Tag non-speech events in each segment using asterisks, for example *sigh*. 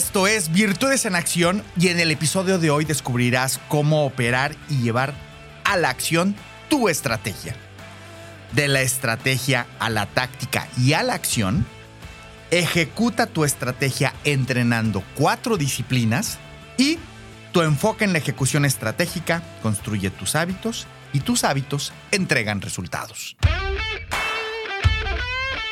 Esto es Virtudes en Acción y en el episodio de hoy descubrirás cómo operar y llevar a la acción tu estrategia. De la estrategia a la táctica y a la acción, ejecuta tu estrategia entrenando cuatro disciplinas y tu enfoque en la ejecución estratégica construye tus hábitos y tus hábitos entregan resultados.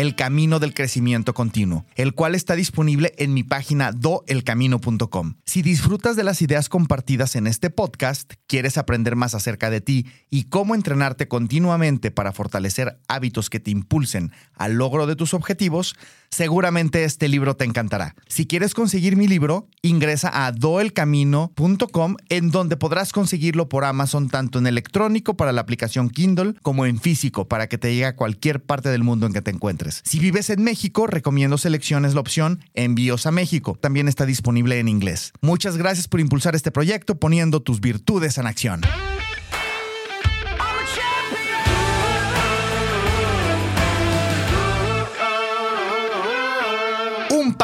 el Camino del Crecimiento Continuo, el cual está disponible en mi página doelcamino.com. Si disfrutas de las ideas compartidas en este podcast, quieres aprender más acerca de ti y cómo entrenarte continuamente para fortalecer hábitos que te impulsen al logro de tus objetivos, seguramente este libro te encantará. Si quieres conseguir mi libro, ingresa a doelcamino.com en donde podrás conseguirlo por Amazon tanto en electrónico para la aplicación Kindle como en físico para que te llegue a cualquier parte del mundo en que te encuentres. Si vives en México, recomiendo selecciones la opción Envíos a México. También está disponible en inglés. Muchas gracias por impulsar este proyecto poniendo tus virtudes en acción.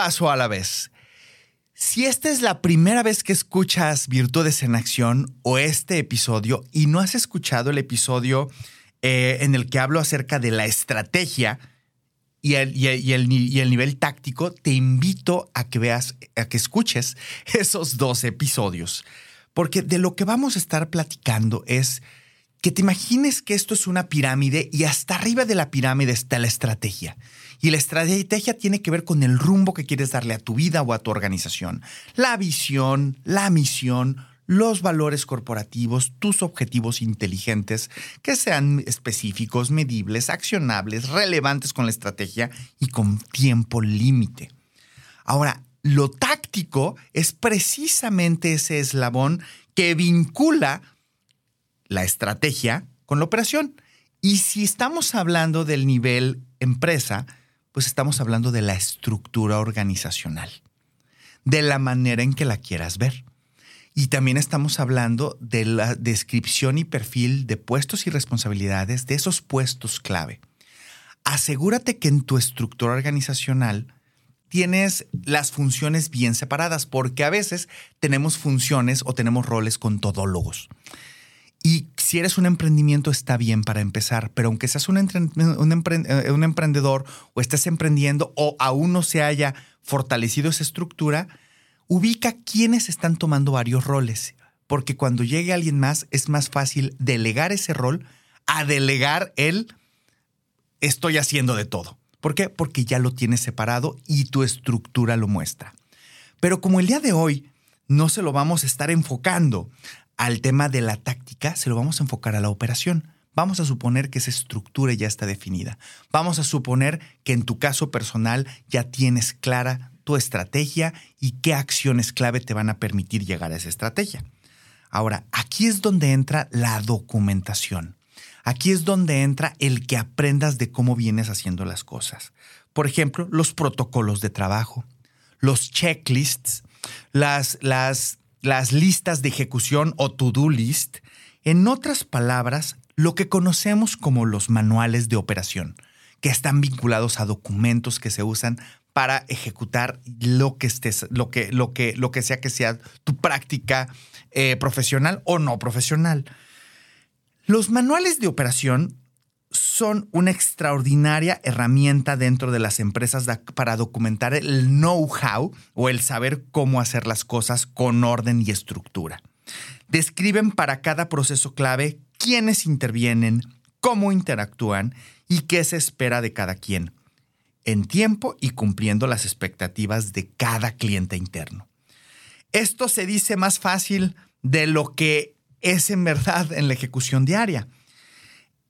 Paso a la vez. Si esta es la primera vez que escuchas Virtudes en Acción o este episodio y no has escuchado el episodio eh, en el que hablo acerca de la estrategia, y el, nivel táctico, te invito a que veas, a que escuches *laughs* esos dos episodios. Porque de lo que vamos a estar platicando es que te imagines que esto es una pirámide y hasta arriba de la pirámide está la estrategia. Y la estrategia tiene que ver con el rumbo que quieres darle a tu vida o a tu organización. La visión, la misión, los valores corporativos, tus objetivos inteligentes, que sean específicos, medibles, accionables, relevantes con la estrategia y con tiempo límite. Ahora, lo táctico es precisamente ese eslabón que vincula la estrategia con la operación. Y si estamos hablando del nivel empresa, pues estamos hablando de la estructura organizacional, de la manera en que la quieras ver. Y también estamos hablando de la descripción y perfil de puestos y responsabilidades de esos puestos clave. Asegúrate que en tu estructura organizacional tienes las funciones bien separadas, porque a veces tenemos funciones o tenemos roles con todólogos. Y si eres un emprendimiento está bien para empezar, pero aunque seas un, eh, un emprendedor o estés emprendiendo o aún no se haya fortalecido esa estructura, ubica quiénes están tomando varios roles, porque cuando llegue alguien más es más fácil delegar ese rol a delegar el estoy haciendo de todo. ¿Por qué? Porque ya lo tienes separado y tu estructura lo muestra. Pero como el día de hoy no se lo vamos a estar enfocando al tema de la táctica, se lo vamos a enfocar a la operación. Vamos a suponer que esa estructura ya está definida. Vamos a suponer que en tu caso personal ya tienes clara tu estrategia y qué acciones clave te van a permitir llegar a esa estrategia. Ahora, aquí es donde entra la documentación. Aquí es donde entra el que aprendas de cómo vienes haciendo las cosas. Por ejemplo, los protocolos de trabajo, los checklists, las, las, las listas de ejecución o to-do list. En otras palabras, lo que conocemos como los manuales de operación, que están vinculados a documentos que se usan para ejecutar lo que estés, lo que, lo que, lo que sea que sea tu práctica eh, profesional o no profesional. Los manuales de operación son una extraordinaria herramienta dentro de las empresas para documentar el know-how o el saber cómo hacer las cosas con orden y estructura. Describen para cada proceso clave quiénes intervienen, cómo interactúan y qué se espera de cada quien en tiempo y cumpliendo las expectativas de cada cliente interno. Esto se dice más fácil de lo que es en verdad en la ejecución diaria.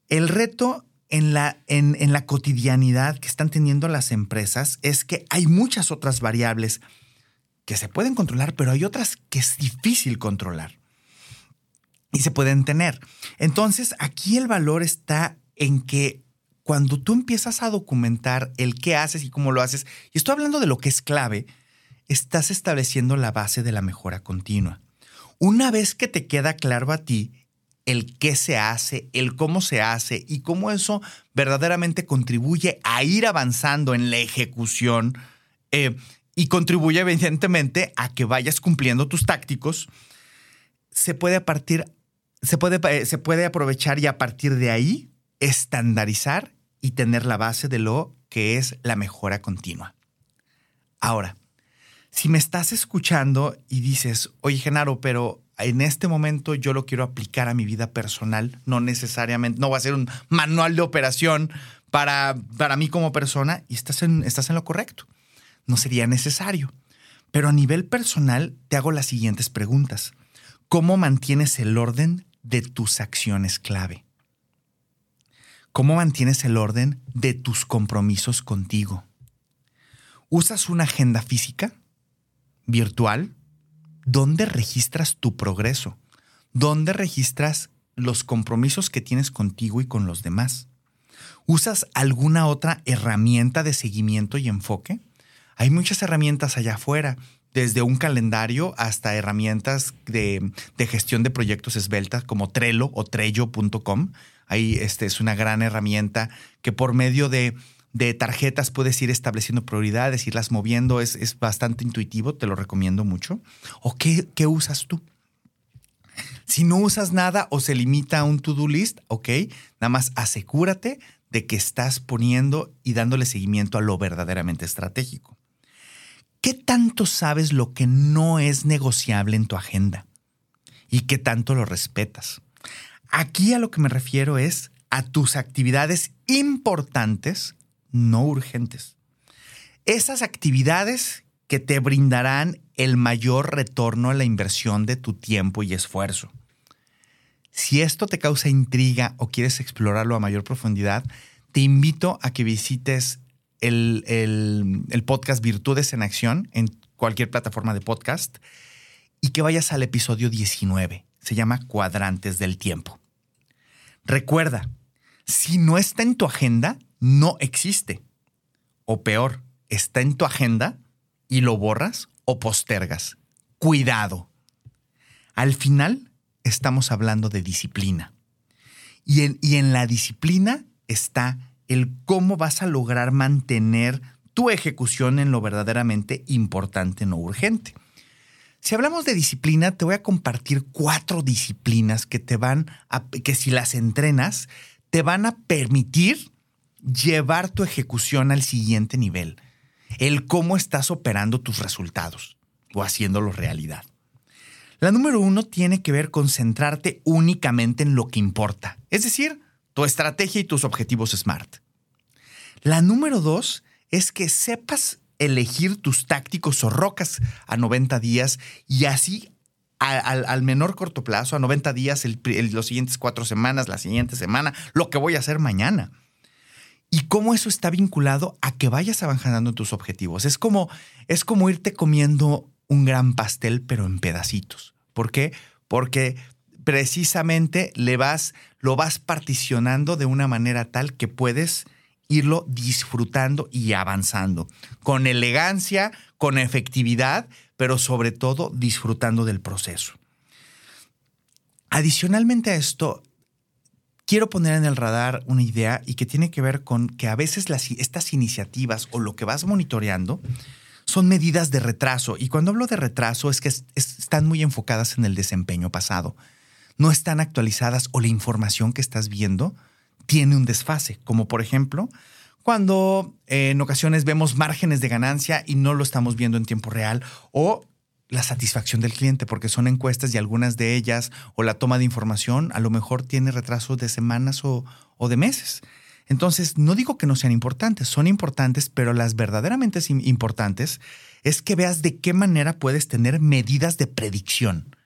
El reto en la, en, en la cotidianidad que están teniendo las empresas es que hay muchas otras variables que se pueden controlar, pero hay otras que es difícil controlar. y se pueden tener. Entonces, aquí el valor está en que cuando tú empiezas a documentar el qué haces y cómo lo haces, y estoy hablando de lo que es clave, estás estableciendo la base de la mejora continua. Una vez que te queda claro a ti el qué se hace, el cómo se hace y cómo eso verdaderamente contribuye a ir avanzando en la ejecución eh, y contribuye evidentemente a que vayas cumpliendo tus tácticos, se puede, partir, se puede, eh, se puede aprovechar y a partir de ahí estandarizar y tener la base de lo que es la mejora continua. Ahora, si me estás escuchando y dices, oye Genaro, pero en este momento yo lo quiero aplicar a mi vida personal, no necesariamente, no va a ser un manual de operación para, para mí como persona y estás en, estás en lo correcto. No sería necesario. Pero a nivel personal te hago las siguientes preguntas. ¿Cómo mantienes el orden de tus acciones clave? ¿Cómo mantienes el orden de tus compromisos contigo? ¿Usas una agenda física? ¿Virtual? ¿Dónde registras tu progreso? ¿Dónde registras los compromisos que tienes contigo y con los demás? ¿Usas alguna otra herramienta de seguimiento y enfoque? Hay muchas herramientas allá afuera, desde un calendario hasta herramientas de, gestión de proyectos esbeltas como Trello o Trello.com. Ahí este, es una gran herramienta que por medio de de tarjetas puedes ir estableciendo prioridades, irlas moviendo, es, es bastante intuitivo, te lo recomiendo mucho. ¿O qué, qué usas tú? Si no usas nada o se limita a un to-do list, ok, nada más asegúrate de que estás poniendo y dándole seguimiento a lo verdaderamente estratégico. ¿Qué tanto sabes lo que no es negociable en tu agenda? ¿Y qué tanto lo respetas? Aquí a lo que me refiero es a tus actividades importantes no urgentes. Esas actividades que te brindarán el mayor retorno a la inversión de tu tiempo y esfuerzo. Si esto te causa intriga o quieres explorarlo a mayor profundidad, te invito a que visites el, el, podcast Virtudes en Acción en cualquier plataforma de podcast y que vayas al episodio 19. Se llama Cuadrantes del Tiempo. Recuerda, si no está en tu agenda, no existe. O peor, está en tu agenda y lo borras o postergas. Cuidado. Al final estamos hablando de disciplina. Y en, y en la disciplina está el cómo vas a lograr mantener tu ejecución en lo verdaderamente importante, no urgente. Si hablamos de disciplina, te voy a compartir cuatro disciplinas que te van a, que si las entrenas, te van a permitir llevar tu ejecución al siguiente nivel, el cómo estás operando tus resultados o haciéndolos realidad. La número uno tiene que ver con centrarte únicamente en lo que importa, es decir, tu estrategia y tus objetivos SMART. La número dos es que sepas elegir tus tácticos o rocas a 90 días y así al, menor corto plazo, a 90 días, los siguientes cuatro semanas, la siguiente semana, lo que voy a hacer mañana y cómo eso está vinculado a que vayas avanzando en tus objetivos. Es como, es como irte comiendo un gran pastel, pero en pedacitos. ¿Por qué? Porque precisamente le vas, lo vas particionando de una manera tal que puedes irlo disfrutando y avanzando con elegancia, con efectividad, pero sobre todo disfrutando del proceso. Adicionalmente a esto, quiero poner en el radar una idea y que tiene que ver con que a veces las, estas iniciativas o lo que vas monitoreando son medidas de retraso. Y cuando hablo de retraso es que están muy enfocadas en el desempeño pasado. No están actualizadas o la información que estás viendo tiene un desfase, como por ejemplo cuando en ocasiones vemos márgenes de ganancia y no lo estamos viendo en tiempo real o la satisfacción del cliente, porque son encuestas y algunas de ellas o la toma de información a lo mejor tiene retrasos de semanas o, o de meses. Entonces, no digo que no sean importantes, son importantes, pero las verdaderamente importantes es que veas de qué manera puedes tener medidas de predicción.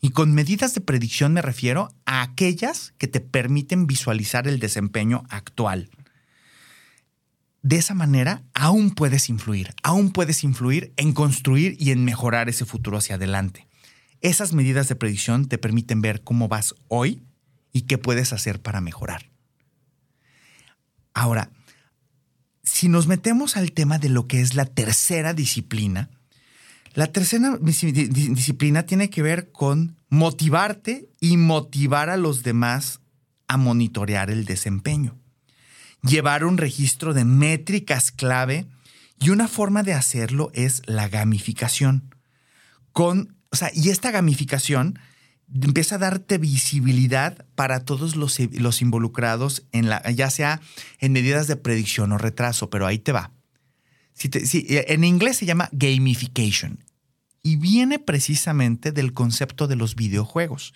Y con medidas de predicción me refiero a aquellas que te permiten visualizar el desempeño actual de esa manera aún puedes influir, aún puedes influir en construir y en mejorar ese futuro hacia adelante. Esas medidas de predicción te permiten ver cómo vas hoy y qué puedes hacer para mejorar. Ahora, si nos metemos al tema de lo que es la tercera disciplina, la tercera disciplina tiene que ver con motivarte y motivar a los demás a monitorear el desempeño. Llevar un registro de métricas clave y una forma de hacerlo es la gamificación. Con, y esta gamificación empieza a darte visibilidad para todos los, los involucrados, en la, ya sea en medidas de predicción o retraso, pero ahí te va. en inglés se llama gamification y viene precisamente del concepto de los videojuegos.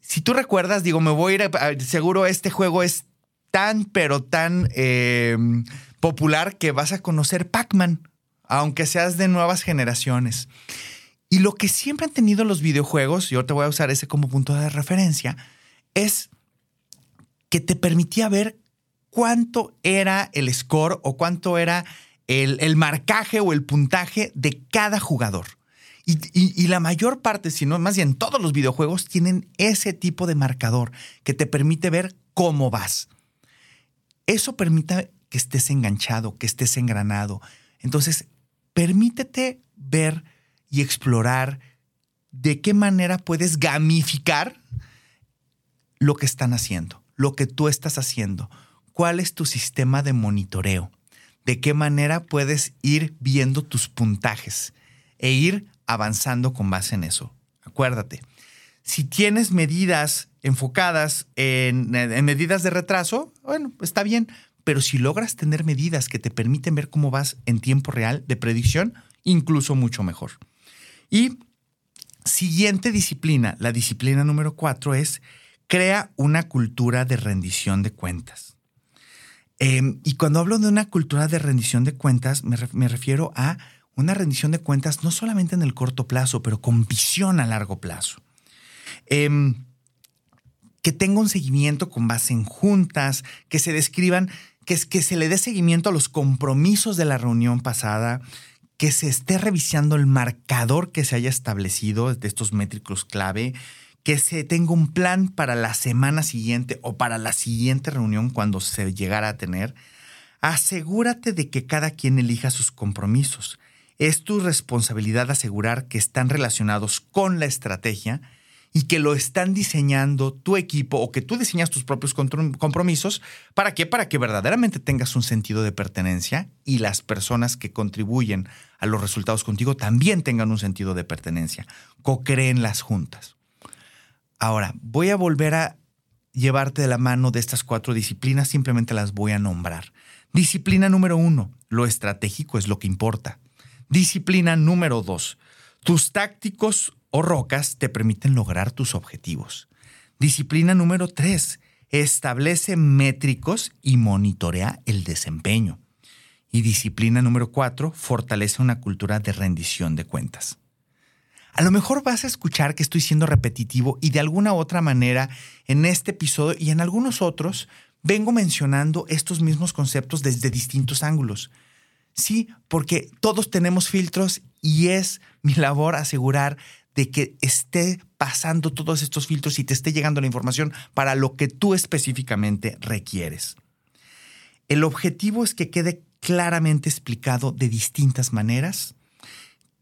Si tú recuerdas, digo, me voy a ir, seguro este juego es tan, pero tan em, popular que vas a conocer Pac-Man, aunque seas de nuevas generaciones. Y lo que siempre han tenido los videojuegos, y ahora te voy a usar ese como punto de referencia, es que te permitía ver cuánto era el score o cuánto era el, marcaje o el puntaje de cada jugador. Y, la mayor parte, si no más bien todos los videojuegos, tienen ese tipo de marcador que te permite ver cómo vas. Eso permite que estés enganchado, que estés engranado. Entonces, permítete ver y explorar de qué manera puedes gamificar lo que están haciendo, lo que tú estás haciendo. ¿Cuál es tu sistema de monitoreo? ¿De qué manera puedes ir viendo tus puntajes e ir avanzando con base en eso? Acuérdate, si tienes medidas enfocadas en, medidas de retraso, bueno, está bien, pero si logras tener medidas que te permiten ver cómo vas en tiempo real de predicción, incluso mucho mejor. Y siguiente disciplina, la disciplina número cuatro es crea una cultura de rendición de cuentas. Em, y cuando hablo de una cultura de rendición de cuentas, me, refiero a una rendición de cuentas no solamente en el corto plazo, pero con visión a largo plazo. Em, que tenga un seguimiento con base en juntas, que se describan, que, se le dé seguimiento a los compromisos de la reunión pasada, que se esté revisando el marcador que se haya establecido de estos métricos clave, que se tenga un plan para la semana siguiente o para la siguiente reunión cuando se llegara a tener. Asegúrate de que cada quien elija sus compromisos. Es tu responsabilidad asegurar que están relacionados con la estrategia y que lo están diseñando tu equipo o que tú diseñas tus propios compromisos. ¿Para qué? Para que verdaderamente tengas un sentido de pertenencia y las personas que contribuyen a los resultados contigo también tengan un sentido de pertenencia. Co-creen las juntas. Ahora, voy a volver a llevarte de la mano de estas cuatro disciplinas, simplemente las voy a nombrar. Disciplina número uno, lo estratégico es lo que importa. Disciplina número dos, tus tácticos o rocas te permiten lograr tus objetivos. Disciplina número 3. Establece métricos y monitorea el desempeño. Y disciplina número 4. Fortalece una cultura de rendición de cuentas. A lo mejor vas a escuchar que estoy siendo repetitivo y de alguna otra manera en este episodio y en algunos otros vengo mencionando estos mismos conceptos desde distintos ángulos. Sí, porque todos tenemos filtros y es mi labor asegurar de que esté pasando todos estos filtros y te esté llegando la información para lo que tú específicamente requieres. El objetivo es que quede claramente explicado de distintas maneras,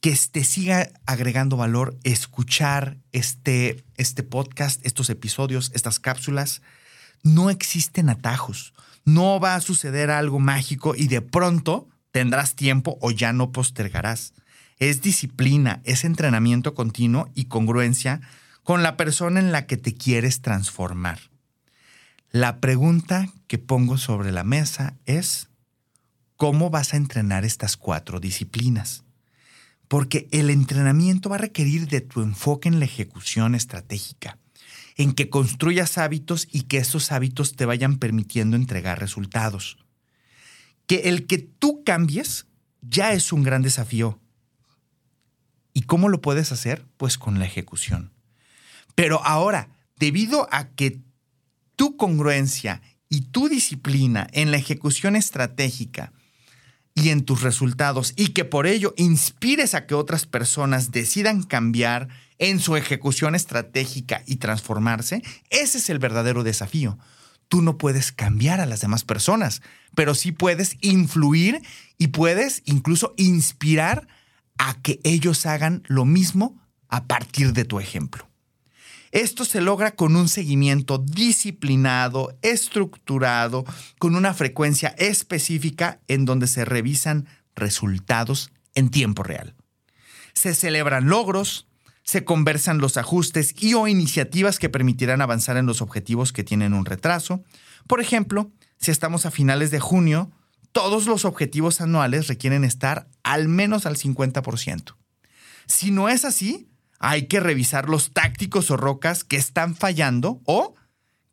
que te siga agregando valor escuchar este, este podcast, estos episodios, estas cápsulas. No existen atajos. No va a suceder algo mágico y de pronto tendrás tiempo o ya no postergarás es disciplina, es entrenamiento continuo y congruencia con la persona en la que te quieres transformar. La pregunta que pongo sobre la mesa es, ¿cómo vas a entrenar estas cuatro disciplinas? Porque el entrenamiento va a requerir de tu enfoque en la ejecución estratégica, en que construyas hábitos y que esos hábitos te vayan permitiendo entregar resultados. Que el que tú cambies ya es un gran desafío, ¿Y cómo lo puedes hacer? Pues con la ejecución. Pero ahora, debido a que tu congruencia y tu disciplina en la ejecución estratégica y en tus resultados y que por ello inspires a que otras personas decidan cambiar en su ejecución estratégica y transformarse, ese es el verdadero desafío. Tú no puedes cambiar a las demás personas, pero sí puedes influir y puedes incluso inspirar a que ellos hagan lo mismo a partir de tu ejemplo. Esto se logra con un seguimiento disciplinado, estructurado, con una frecuencia específica en donde se revisan resultados en tiempo real. Se celebran logros, se conversan los ajustes y o iniciativas que permitirán avanzar en los objetivos que tienen un retraso. Por ejemplo, si estamos a finales de junio, todos los objetivos anuales requieren estar al menos al 50%. Si no es así, hay que revisar los tácticos o rocas que están fallando o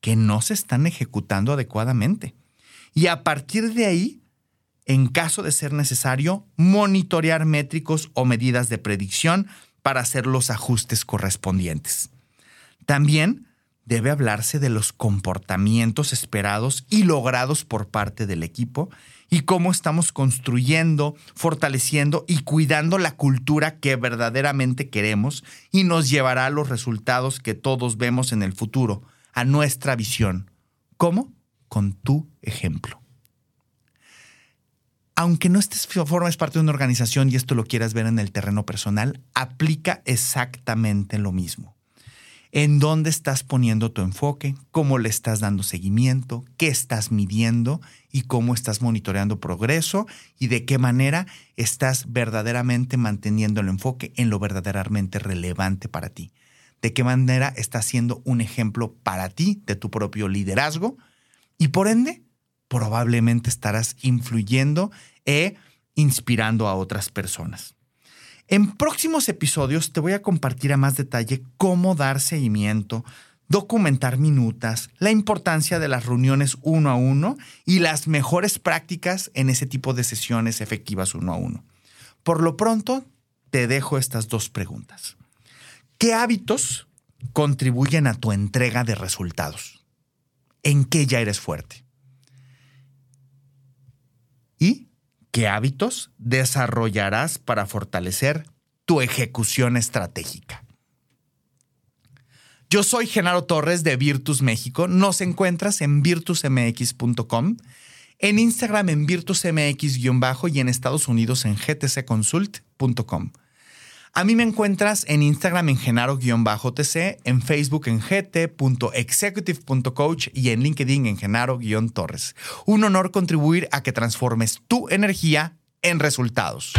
que no se están ejecutando adecuadamente. Y a partir de ahí, en caso de ser necesario, monitorear métricos o medidas de predicción para hacer los ajustes correspondientes. También debe hablarse de los comportamientos esperados y logrados por parte del equipo y cómo estamos construyendo, fortaleciendo y cuidando la cultura que verdaderamente queremos y nos llevará a los resultados que todos vemos en el futuro, a nuestra visión. ¿Cómo? Con tu ejemplo. Aunque no estés formes parte de una organización y esto lo quieras ver en el terreno personal, aplica exactamente lo mismo en dónde estás poniendo tu enfoque, cómo le estás dando seguimiento, qué estás midiendo y cómo estás monitoreando progreso y de qué manera estás verdaderamente manteniendo el enfoque en lo verdaderamente relevante para ti. De qué manera estás siendo un ejemplo para ti de tu propio liderazgo y por ende probablemente estarás influyendo e inspirando a otras personas. En próximos episodios te voy a compartir a más detalle cómo dar seguimiento, documentar minutas, la importancia de las reuniones uno a uno y las mejores prácticas en ese tipo de sesiones efectivas uno a uno. Por lo pronto, te dejo estas dos preguntas. ¿Qué hábitos contribuyen a tu entrega de resultados? ¿En qué ya eres fuerte? ¿Y ¿Qué hábitos desarrollarás para fortalecer tu ejecución estratégica? Yo soy Genaro Torres de Virtus México. Nos encuentras en virtusmx.com, en Instagram en virtusmx- y en Estados Unidos en gtcconsult.com. A mí me encuentras en Instagram en genaro-tc, en Facebook en gt.executive.coach y en LinkedIn en genaro-torres. Un honor contribuir a que transformes tu energía en resultados.